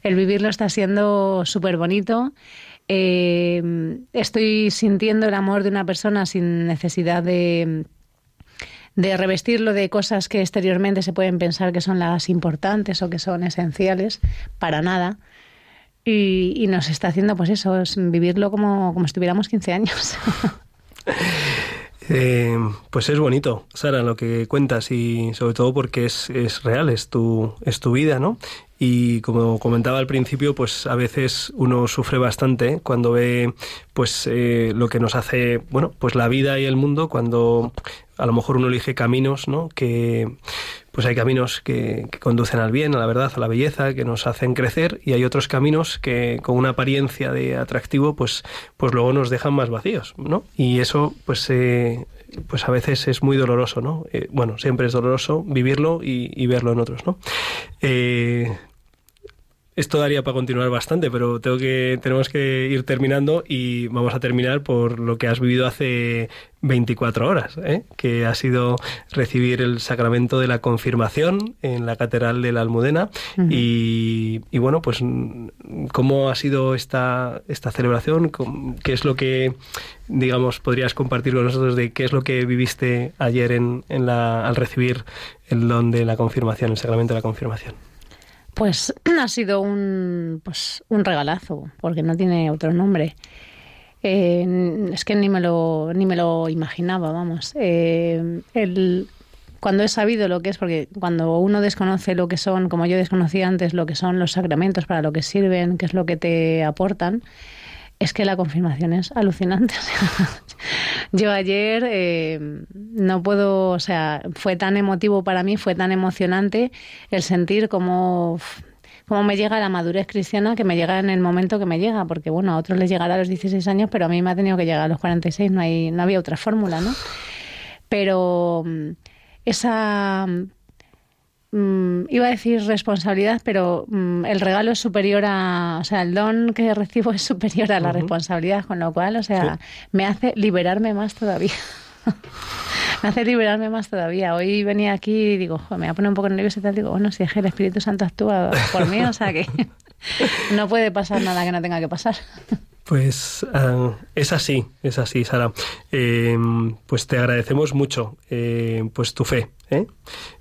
el vivirlo está siendo súper bonito. Eh, estoy sintiendo el amor de una persona sin necesidad de de revestirlo de cosas que exteriormente se pueden pensar que son las importantes o que son esenciales, para nada. Y, nos está haciendo, pues eso, es vivirlo como, como si tuviéramos 15 años. Eh, pues es bonito, Sara, lo que cuentas y sobre todo porque es, es real, es tu, es tu vida, ¿no? Y como comentaba al principio, pues a veces uno sufre bastante cuando ve pues eh, lo que nos hace, bueno, pues la vida y el mundo, cuando a lo mejor uno elige caminos, ¿no? Que pues hay caminos que, conducen al bien, a la verdad, a la belleza, que nos hacen crecer, y hay otros caminos que con una apariencia de atractivo, pues, pues luego nos dejan más vacíos, ¿no? Y eso, pues, eh, pues a veces es muy doloroso, ¿no? Eh, bueno, siempre es doloroso vivirlo y, y verlo en otros, ¿no? Eh, esto daría para continuar bastante, pero tengo que, tenemos que ir terminando y vamos a terminar por lo que has vivido hace 24 horas, ¿eh? que ha sido recibir el sacramento de la confirmación en la Catedral de la Almudena. Y, y bueno, pues ¿cómo ha sido esta, esta celebración? ¿Cómo- ¿Qué es lo que, digamos, podrías compartir con nosotros de qué es lo que viviste ayer en, en la, al recibir el don de la confirmación, el sacramento de la confirmación? Pues ha sido un, pues, un regalazo, porque no tiene otro nombre. Eh, es que ni me lo, ni me lo imaginaba, vamos. Eh, el, cuando he sabido lo que es, porque cuando uno desconoce lo que son, como yo desconocía antes, lo que son los sacramentos, para lo que sirven, qué es lo que te aportan, es que la confirmación es alucinante. Yo ayer eh, no puedo, o sea, fue tan emotivo para mí, fue tan emocionante el sentir como cómo me llega la madurez cristiana que me llega en el momento que me llega, porque bueno, a otros les llegará a los 16 años, pero a mí me ha tenido que llegar a los 46, no hay no había otra fórmula, ¿no? Pero mm, esa mm, iba a decir responsabilidad, pero mm, el regalo es superior a, o sea, el don que recibo es superior a la responsabilidad, con lo cual, o sea, me hace liberarme más todavía. me hace liberarme más todavía. Hoy venía aquí y digo, "Jo, me voy a poner un poco nerviosa y tal, digo, bueno, si es que el Espíritu Santo actúa por mí, o sea que no puede pasar nada que no tenga que pasar. Pues ah, es así, es así, Sara. Eh, pues te agradecemos mucho eh, pues tu fe. ¿eh?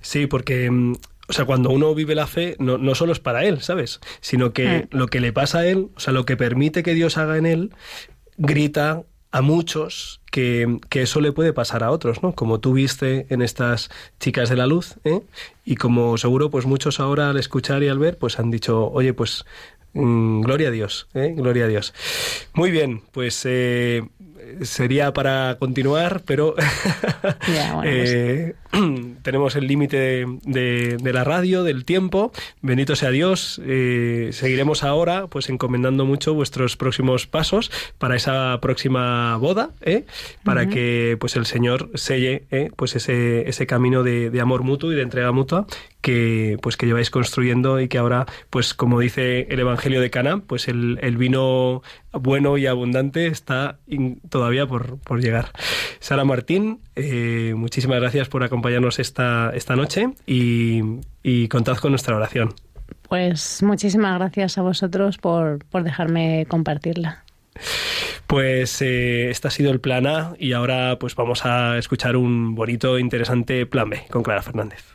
Sí, porque mm, o sea, cuando uno vive la fe, no, no solo es para él, ¿sabes? Sino que Mm. lo que le pasa a él, o sea, lo que permite que Dios haga en él, grita a muchos que, que eso le puede pasar a otros, ¿no? Como tú viste en estas chicas de la luz, ¿eh? Y como seguro, pues muchos ahora al escuchar y al ver, pues han dicho, oye, pues mm, gloria a Dios, ¿eh? Gloria a Dios. Muy bien, pues eh, sería para continuar, pero bueno, pues- eh, tenemos el límite de, de- de la radio, del tiempo. Bendito sea Dios. Eh, seguiremos ahora, pues encomendando mucho vuestros próximos pasos para esa próxima boda, ¿eh? para que pues el Señor selle ¿eh? pues ese, ese camino de, de amor mutuo y de entrega mutua que pues que lleváis construyendo y que ahora pues como dice el Evangelio de Cana pues el, el vino bueno y abundante está in- todavía por, por llegar. Sara Martín, eh, muchísimas gracias por acompañarnos acompañarnos esta, esta noche y, y contad con nuestra oración. Pues muchísimas gracias a vosotros por, por dejarme compartirla. Pues eh, este ha sido el plan A y ahora pues vamos a escuchar un bonito, interesante plan B con Clara Fernández.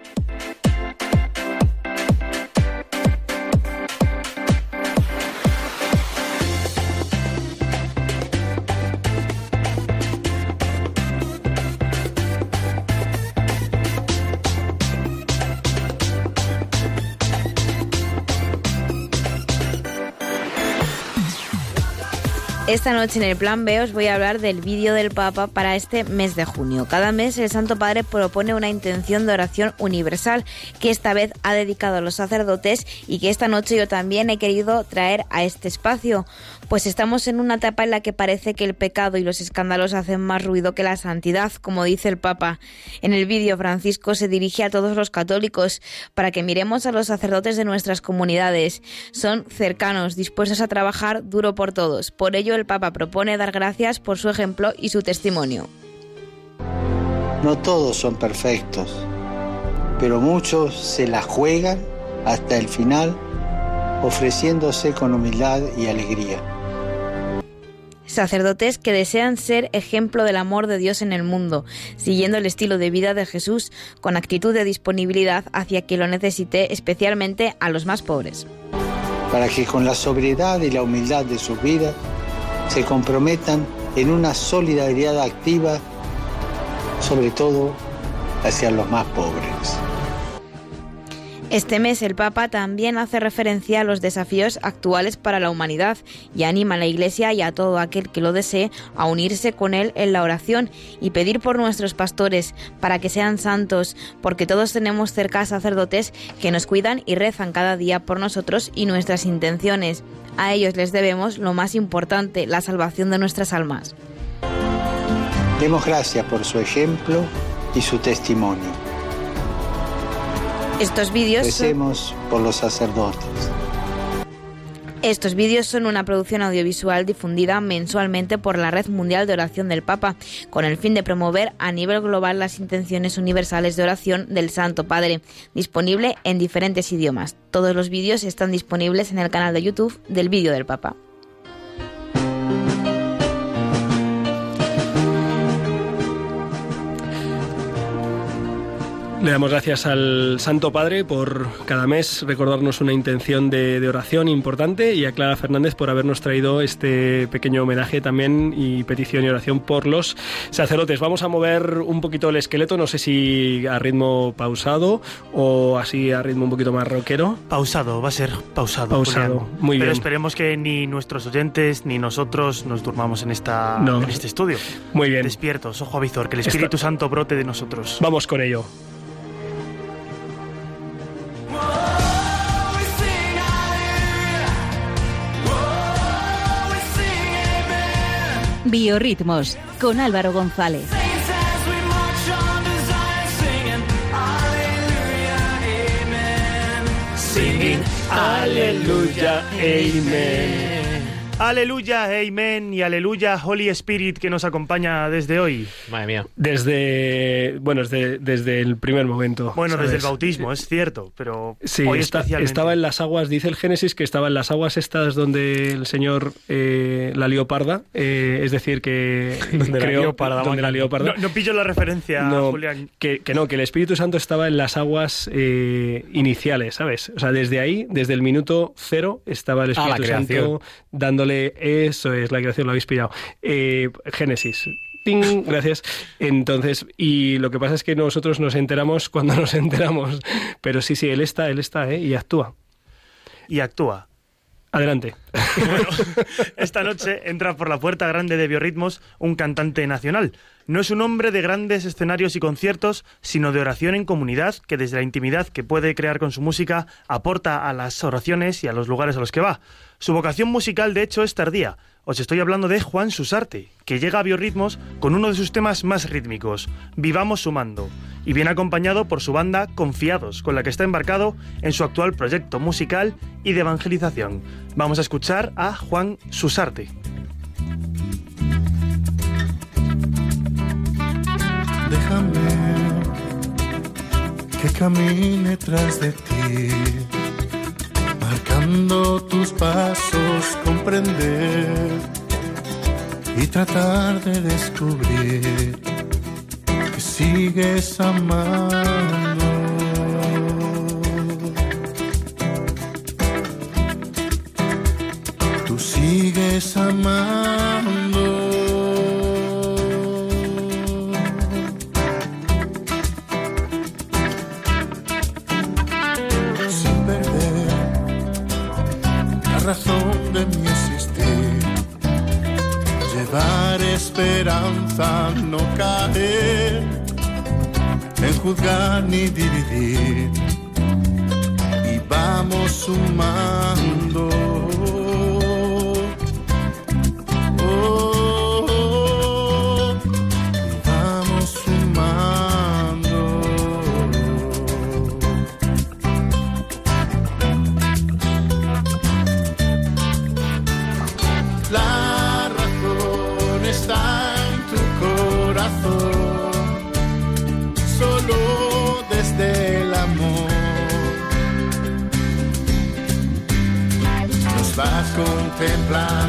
Esta noche en el Plan B os voy a hablar del vídeo del Papa para este mes de junio. Cada mes el Santo Padre propone una intención de oración universal que esta vez ha dedicado a los sacerdotes y que esta noche yo también he querido traer a este espacio, pues estamos en una etapa en la que parece que el pecado y los escándalos hacen más ruido que la santidad, como dice el Papa. En el vídeo Francisco se dirige a todos los católicos para que miremos a los sacerdotes de nuestras comunidades. Son cercanos, dispuestos a trabajar duro por todos. Por ello el Papa propone dar gracias por su ejemplo y su testimonio. No todos son perfectos, pero muchos se la juegan hasta el final, ofreciéndose con humildad y alegría. Sacerdotes que desean ser ejemplo del amor de Dios en el mundo, siguiendo el estilo de vida de Jesús, con actitud de disponibilidad hacia quien lo necesite, especialmente a los más pobres. para que con la sobriedad y la humildad de sus vidas se comprometan en una solidaridad activa, sobre todo hacia los más pobres. Este mes el Papa también hace referencia a los desafíos actuales para la humanidad y anima a la Iglesia y a todo aquel que lo desee a unirse con él en la oración y pedir por nuestros pastores para que sean santos, porque todos tenemos cerca sacerdotes que nos cuidan y rezan cada día por nosotros y nuestras intenciones. A ellos les debemos lo más importante, la salvación de nuestras almas. Demos gracias por su ejemplo y su testimonio. Estos vídeos Recemos por los sacerdotes. Estos vídeos son una producción audiovisual difundida mensualmente por la Red Mundial de Oración del Papa, con el fin de promover a nivel global las intenciones universales de oración del Santo Padre, disponible en diferentes idiomas. Todos los vídeos están disponibles en el canal de YouTube del Vídeo del Papa. Le damos gracias al Santo Padre por cada mes recordarnos una intención de, de oración importante y a Clara Fernández por habernos traído este pequeño homenaje también y petición y oración por los sacerdotes. Vamos a mover un poquito el esqueleto, no sé si a ritmo pausado o así a ritmo un poquito más rockero. Pausado, va a ser pausado. Pausado, Julián. muy Pero bien. esperemos que ni nuestros oyentes ni nosotros nos durmamos en, esta, No. en este estudio. Muy bien. Despiertos, ojo a visor, que el Espíritu Santo brote de nosotros. Vamos con ello. Biorritmos con Álvaro González. Aleluya, amén y aleluya, Holy Spirit que nos acompaña desde hoy. Madre mía. Desde, bueno, desde, desde el primer momento. Bueno, desde el bautismo, es cierto, pero Sí, hoy está- especialmente. estaba en las aguas, dice el Génesis que estaba en las aguas estas donde el Señor eh, la lió parda, eh, es decir, que Donde la creó- lió parda, donde la vamos. lió parda. No, no pillo la referencia, No, Julián. que, que no, que el Espíritu Santo estaba en las aguas eh, iniciales, ¿sabes? O sea, desde ahí, desde el minuto cero, estaba el Ah, la Espíritu Santo creación. Eso es, la creación lo habéis pillado. Eh, Génesis. ¡Ting! Gracias. Entonces, y lo que pasa es que nosotros nos enteramos cuando nos enteramos. Pero sí, sí, él está, él está, ¿eh? Y actúa. Y actúa. Adelante. Bueno, esta noche entra por la puerta grande de Biorritmos un cantante nacional. No es un hombre de grandes escenarios y conciertos, sino de oración en comunidad que desde la intimidad que puede crear con su música aporta a las oraciones y a los lugares a los que va. Su vocación musical, de hecho, es tardía. Os estoy hablando de Juan Susarte, que llega a Biorritmos con uno de sus temas más rítmicos, Vivamos Sumando, y viene acompañado por su banda Confiados, con la que está embarcado en su actual proyecto musical y de evangelización. Vamos a escuchar a Juan Susarte. Déjame que camine tras de ti, marcando tus pasos, comprender y tratar de descubrir que sigues amando. Tú sigues amando. Llevar esperanza, no caer en juzgar ni dividir. Y vamos sumando. fly.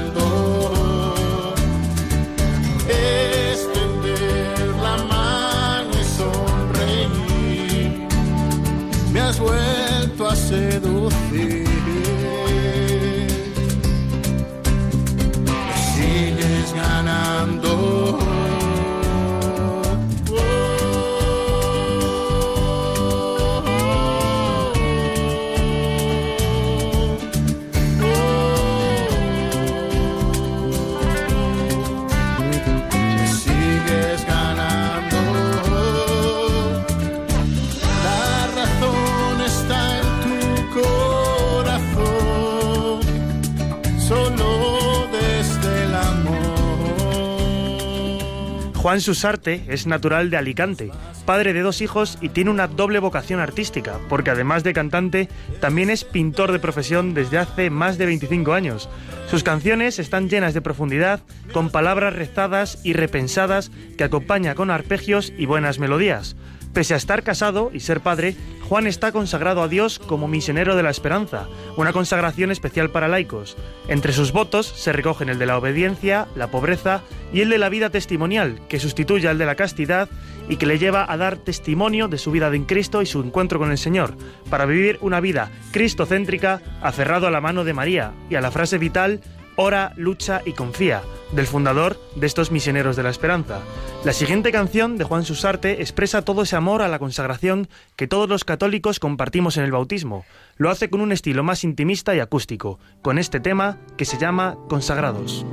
Juan Susarte es natural de Alicante, padre de dos hijos y tiene una doble vocación artística, porque además de cantante, también es pintor de profesión desde hace más de 25 años. Sus canciones están llenas de profundidad, con palabras rezadas y repensadas que acompaña con arpegios y buenas melodías. Pese a estar casado y ser padre, Juan está consagrado a Dios como misionero de la esperanza, una consagración especial para laicos. Entre sus votos se recogen el de la obediencia, la pobreza y el de la vida testimonial, que sustituye al de la castidad y que le lleva a dar testimonio de su vida en Cristo y su encuentro con el Señor, para vivir una vida cristocéntrica, aferrado a la mano de María y a la frase vital Ora, lucha y confía, del fundador de estos misioneros de la esperanza. La siguiente canción de Juan Susarte expresa todo ese amor a la consagración que todos los católicos compartimos en el bautismo. Lo hace con un estilo más intimista y acústico, con este tema que se llama Consagrados.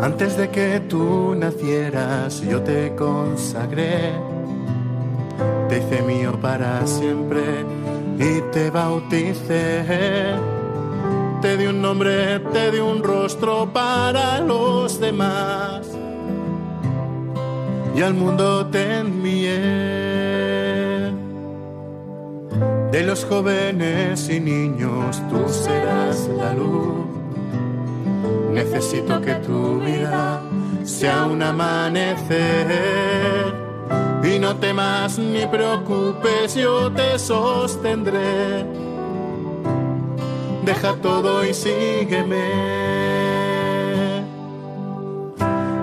Antes de que tú nacieras, yo te consagré, te hice mío para siempre y te bauticé. Te di un nombre, te di un rostro para los demás y al mundo te envié. De los jóvenes y niños tú serás la luz. Necesito que tu vida sea un amanecer. No temas ni preocupes, yo te sostendré. Deja todo y sígueme.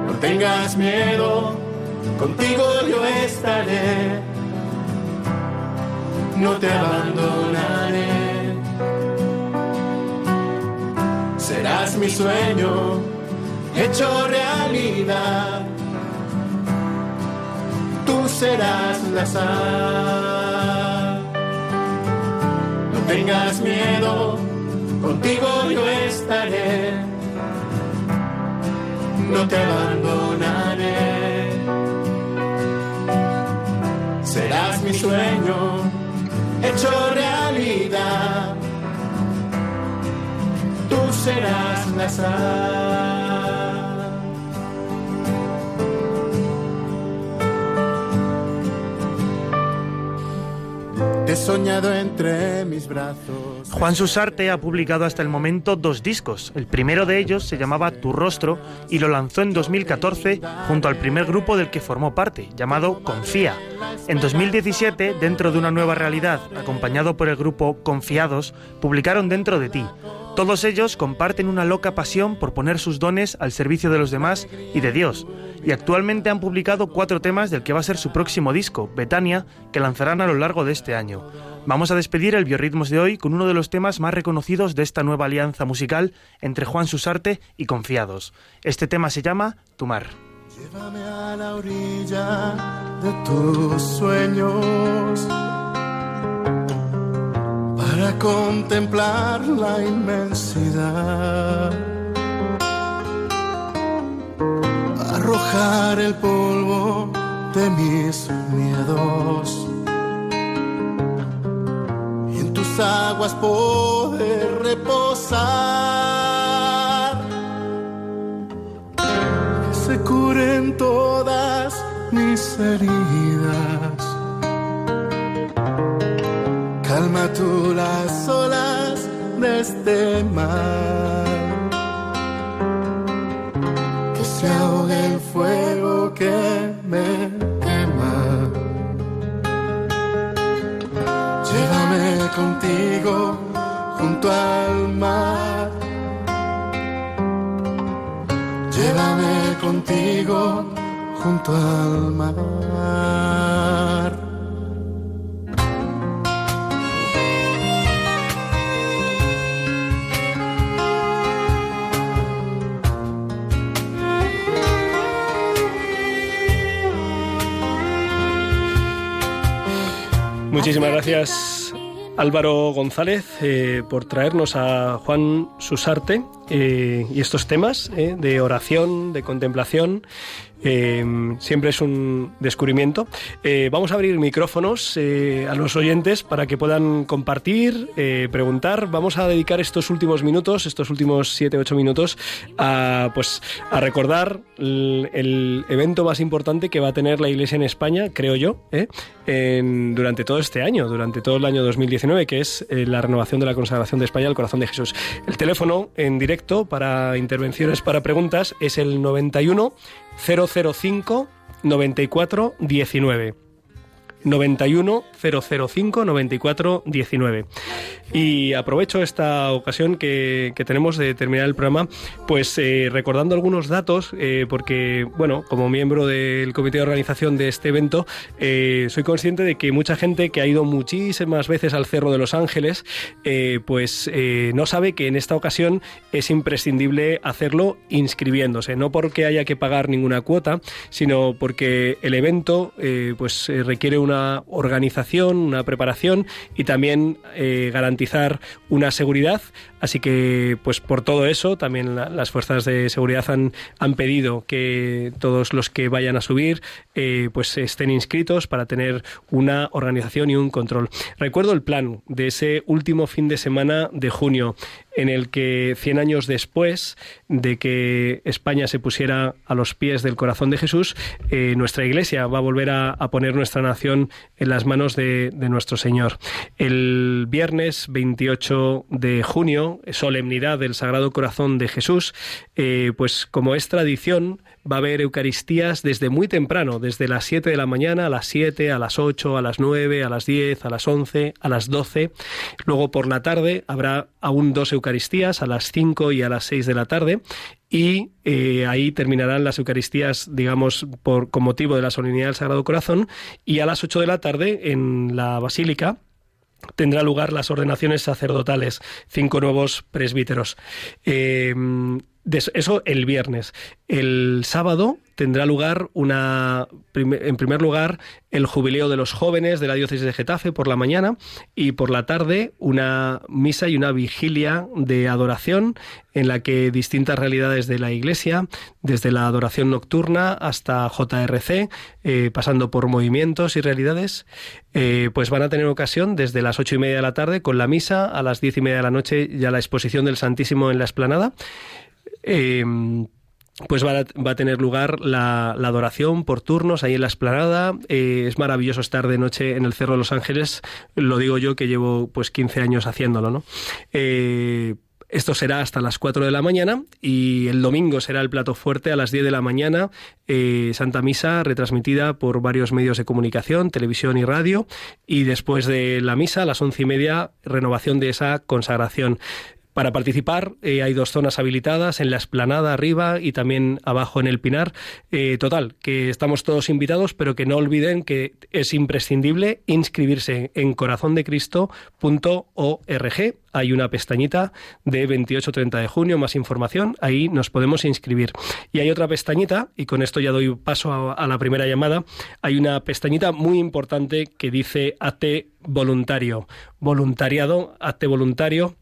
No tengas miedo, contigo yo estaré. No te abandonaré. serás mi sueño hecho realidad tú serás la sal. No tengas miedo, contigo yo estaré. No te abandonaré. Serás mi sueño hecho realidad. Tú serás la sal. Soñado entre mis brazos. Juan Susarte ha publicado hasta el momento dos discos. El primero de ellos se llamaba Tu Rostro y lo lanzó en 2014 junto al primer grupo del que formó parte, llamado Confía. En 2017, dentro de una nueva realidad, acompañado por el grupo Confiados, publicaron Dentro de ti. Todos ellos comparten una loca pasión por poner sus dones al servicio de los demás y de Dios, y actualmente han publicado cuatro temas del que va a ser su próximo disco, Betania, que lanzarán a lo largo de este año. Vamos a despedir el Biorritmos de hoy con uno de los temas más reconocidos de esta nueva alianza musical entre Juan Susarte y Confiados. Este tema se llama Tu mar. Llévame a la orilla de tus sueños para contemplar la inmensidad. Arrojar el polvo de mis miedos y en tus aguas poder reposar. Que se curen todas mis heridas. Calma tú las olas de este mar. Que se ahogue el fuego que me quema. Llévame contigo junto al mar. Llévame contigo junto al mar. Muchísimas gracias Álvaro González eh, por traernos a Juan Susarte eh, y estos temas eh, de oración, de contemplación. eh, siempre es un descubrimiento. Vamos a abrir micrófonos a los oyentes para que puedan compartir, preguntar. Vamos a dedicar estos últimos minutos, estos últimos 7-8 minutos, a, pues, a recordar el, evento más importante que va a tener la Iglesia en España, creo yo, durante todo este año, durante todo el año 2019, que es la renovación de la consagración de España al corazón de Jesús. El teléfono en directo para intervenciones, para preguntas, es el 91 005 94 19. 91 005 94 19. Y aprovecho esta ocasión que, que tenemos de terminar el programa, pues eh, recordando algunos datos, eh, porque, bueno, como miembro del comité de organización de este evento, eh, soy consciente de que mucha gente que ha ido muchísimas veces al Cerro de los Ángeles, eh, pues eh, no sabe que en esta ocasión es imprescindible hacerlo inscribiéndose, no porque haya que pagar ninguna cuota, sino porque el evento eh, pues requiere una organización, una preparación y también eh, garantizar una seguridad. Así que, pues por todo eso, también la- las fuerzas de seguridad han, han pedido que todos los que vayan a subir, eh, pues estén inscritos para tener una organización y un control. Recuerdo el plan de ese último fin de semana de junio, en el que 100 años después de que España se pusiera a los pies del corazón de Jesús, eh, nuestra Iglesia va a volver a, poner nuestra nación en las manos de, de nuestro Señor. El viernes 28 de junio, solemnidad del Sagrado Corazón de Jesús, eh, pues como es tradición, va a haber Eucaristías desde muy temprano, desde las 7 de la mañana a las 7, a las 8, a las 9, a las 10, a las 11, a las 12. Luego por la tarde habrá aún dos Eucaristías, a las 5 y a las 6 de la tarde. Y eh, ahí terminarán las Eucaristías, digamos, por, con motivo de la solemnidad del Sagrado Corazón. Y a las 8 de la tarde, en la Basílica, tendrá lugar las ordenaciones sacerdotales, cinco nuevos presbíteros. Eh, eso- el viernes. El sábado tendrá lugar una, en primer lugar, el jubileo de los jóvenes de la diócesis de Getafe por la mañana y por la tarde una misa y una vigilia de adoración en la que distintas realidades de la Iglesia, desde la adoración nocturna hasta JRC, eh, pasando por movimientos y realidades, eh, pues van a tener ocasión desde las ocho y media de la tarde con la misa a las diez y media de la noche ya la exposición del Santísimo en la explanada eh, pues va a, tener lugar la, la, adoración por turnos ahí en la esplanada. Eh, es maravilloso estar de noche en el Cerro de los Ángeles. Lo digo yo que llevo pues 15 años haciéndolo, ¿no? Eh, esto será hasta las 4 de la mañana y el domingo será el plato fuerte a las 10 de la mañana, eh, Santa Misa retransmitida por varios medios de comunicación, televisión y radio y después de la misa a las once y media renovación de esa consagración. Para participar eh, hay dos zonas habilitadas, en la esplanada arriba y también abajo en el Pinar. Eh, total, que estamos todos invitados, pero que no olviden que es imprescindible inscribirse en corazondecristo.org. Hay una pestañita de 28-30 de junio, más información, ahí nos podemos inscribir. Y hay otra pestañita, y con esto ya doy paso a, a la primera llamada, hay una pestañita muy importante que dice AT voluntario. Voluntariado, AT voluntario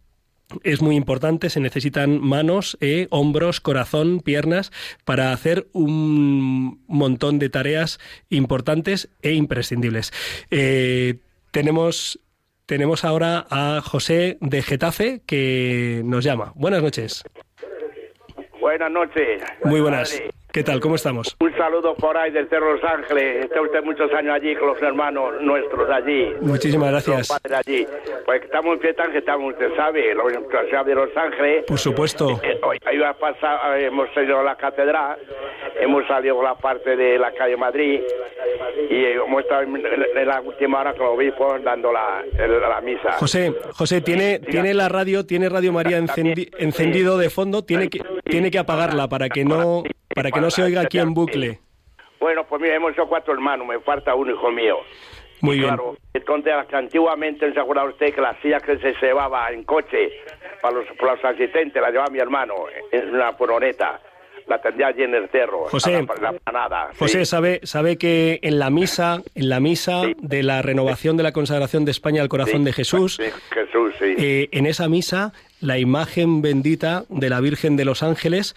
es muy importante, se necesitan manos, eh, hombros, corazón, piernas para hacer un montón de tareas importantes e imprescindibles. Eh, tenemos, tenemos ahora a José de Getafe que nos llama. Buenas noches. Buenas noches. Muy buenas. ¿Qué tal? ¿Cómo estamos? Un saludo por ahí del Cerro Los Ángeles. Está usted muchos años allí con los hermanos nuestros allí. Muchísimas gracias. Padres allí. Pues estamos en fiesta que estamos, usted sabe, la Universidad de Los Ángeles. Por supuesto. Eh, hoy, hoy va a pasar, eh, hemos ido a la catedral, hemos salido a la parte de la calle Madrid y hemos estado en, en la última hora con los obispos dando la, la, la misa. José, José, tiene, tiene la radio, tiene Radio María encendi, encendido de fondo, tiene que, tiene que apagarla para que no para que no se oiga aquí en bucle. Bueno, pues mira, hemos hecho cuatro hermanos, me falta uno hijo mío. Muy bien. Claro, entonces, antiguamente, ¿se acuerda usted que las sillas que se llevaba en coche para los, para los asistentes las llevaba mi hermano en una furoneta? La tendría allí en el cerro, José, la, la. José sí. sabe sabe que en la misa en la misa sí. de la renovación de la consagración de España al corazón sí, de Jesús, Jesús eh, en esa misa la imagen bendita de la Virgen de los Ángeles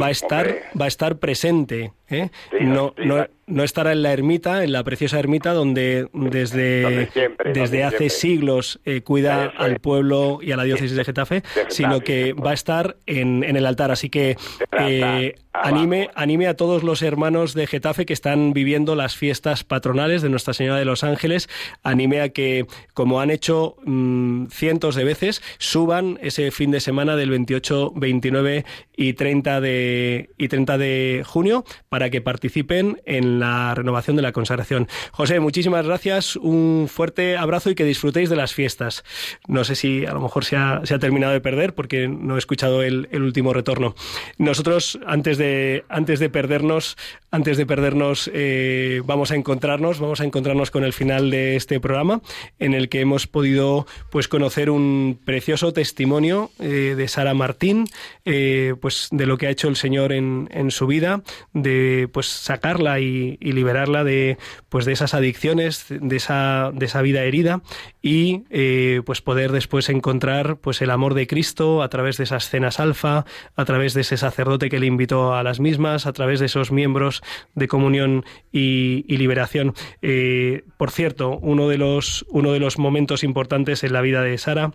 va a estar hombre. va a estar presente, ¿eh? no, no, no estará en la ermita, en la preciosa ermita donde desde Donde siempre, desde donde hace siempre. siglos eh, cuida Eso al es. pueblo y a la diócesis de Getafe, Getafe, sino que va a estar en, en el altar. Así que eh. Anime anime a todos los hermanos de Getafe que están viviendo las fiestas patronales de Nuestra Señora de los Ángeles, anime a que, como han hecho mm, cientos de veces, suban ese fin de semana del 28, 29 y 30 de, y 30 de junio para que participen en la renovación de la consagración. José, muchísimas gracias, un fuerte abrazo y que disfrutéis de las fiestas. No sé si a lo mejor se ha, se ha terminado de perder porque no he escuchado el, el último retorno. Nosotros, antes de, antes de perdernos, antes de perdernos, eh, vamos a encontrarnos, vamos a encontrarnos con el final de este programa, en el que hemos podido pues conocer un precioso testimonio eh, de Sara Martín, eh, pues de lo que ha hecho el Señor en, en su vida, de pues sacarla y, y, liberarla de pues de esas adicciones, de esa, de esa vida herida y eh, pues poder después encontrar pues el amor de Cristo a través de esas cenas alfa, a través de ese sacerdote que le invitó a las mismas, a través de esos miembros de comunión y, liberación. Eh, por cierto, uno de los uno de los momentos importantes en la vida de Sara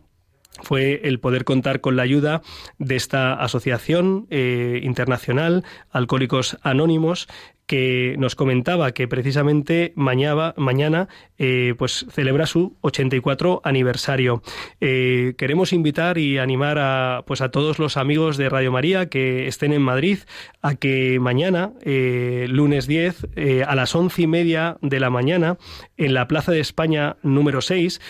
fue el poder contar con la ayuda de esta asociación eh, internacional Alcohólicos Anónimos que nos comentaba que precisamente mañana, mañana eh, pues celebra su 84 aniversario. Eh, queremos invitar y animar a, pues a todos los amigos de Radio María que estén en Madrid a que mañana, eh, lunes 10, a las once y media de la mañana, en la Plaza de España número 6,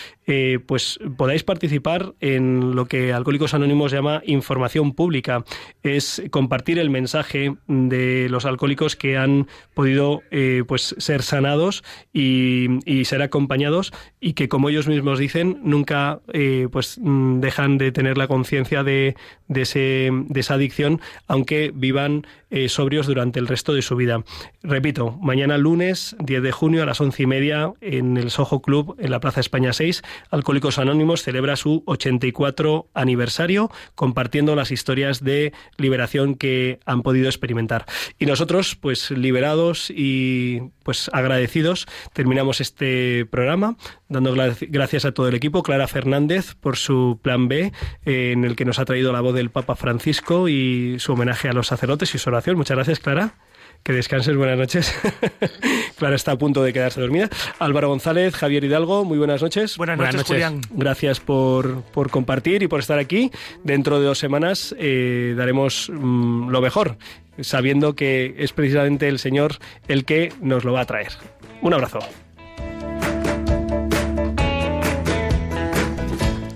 pues podáis participar en lo que Alcohólicos Anónimos llama información pública. Es compartir el mensaje de los alcohólicos que han podido eh, pues ser sanados y, ser acompañados y que como ellos mismos dicen nunca eh, pues dejan de tener la conciencia de, de, ese, de esa adicción aunque vivan eh, sobrios durante el resto de su vida. Repito, mañana lunes 10 de junio a las once y media en el Soho Club en la Plaza España 6 Alcohólicos Anónimos celebra su 84 aniversario compartiendo las historias de liberación que han podido experimentar. Y nosotros pues liberados y pues agradecidos, terminamos este programa dando gracias a todo el equipo, Clara Fernández por su plan B, eh, en el que nos ha traído la voz del Papa Francisco y su homenaje a los sacerdotes y su oración. Muchas gracias, Clara. Que descanses, buenas noches. Clara está a punto de quedarse dormida. Álvaro González, Javier Hidalgo, muy buenas noches. Buenas noches, Julián. Gracias por, por compartir y por estar aquí. Dentro de dos semanas eh, daremos mm, lo mejor, sabiendo que es precisamente el Señor el que nos lo va a traer. Un abrazo.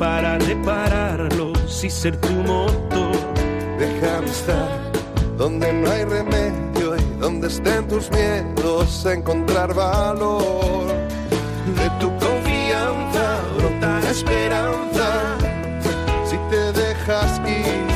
para repararlos y ser tu motor. Déjame estar donde no hay remedio y donde estén tus miedos, encontrar valor. De tu confianza brota esperanza. Si te dejas ir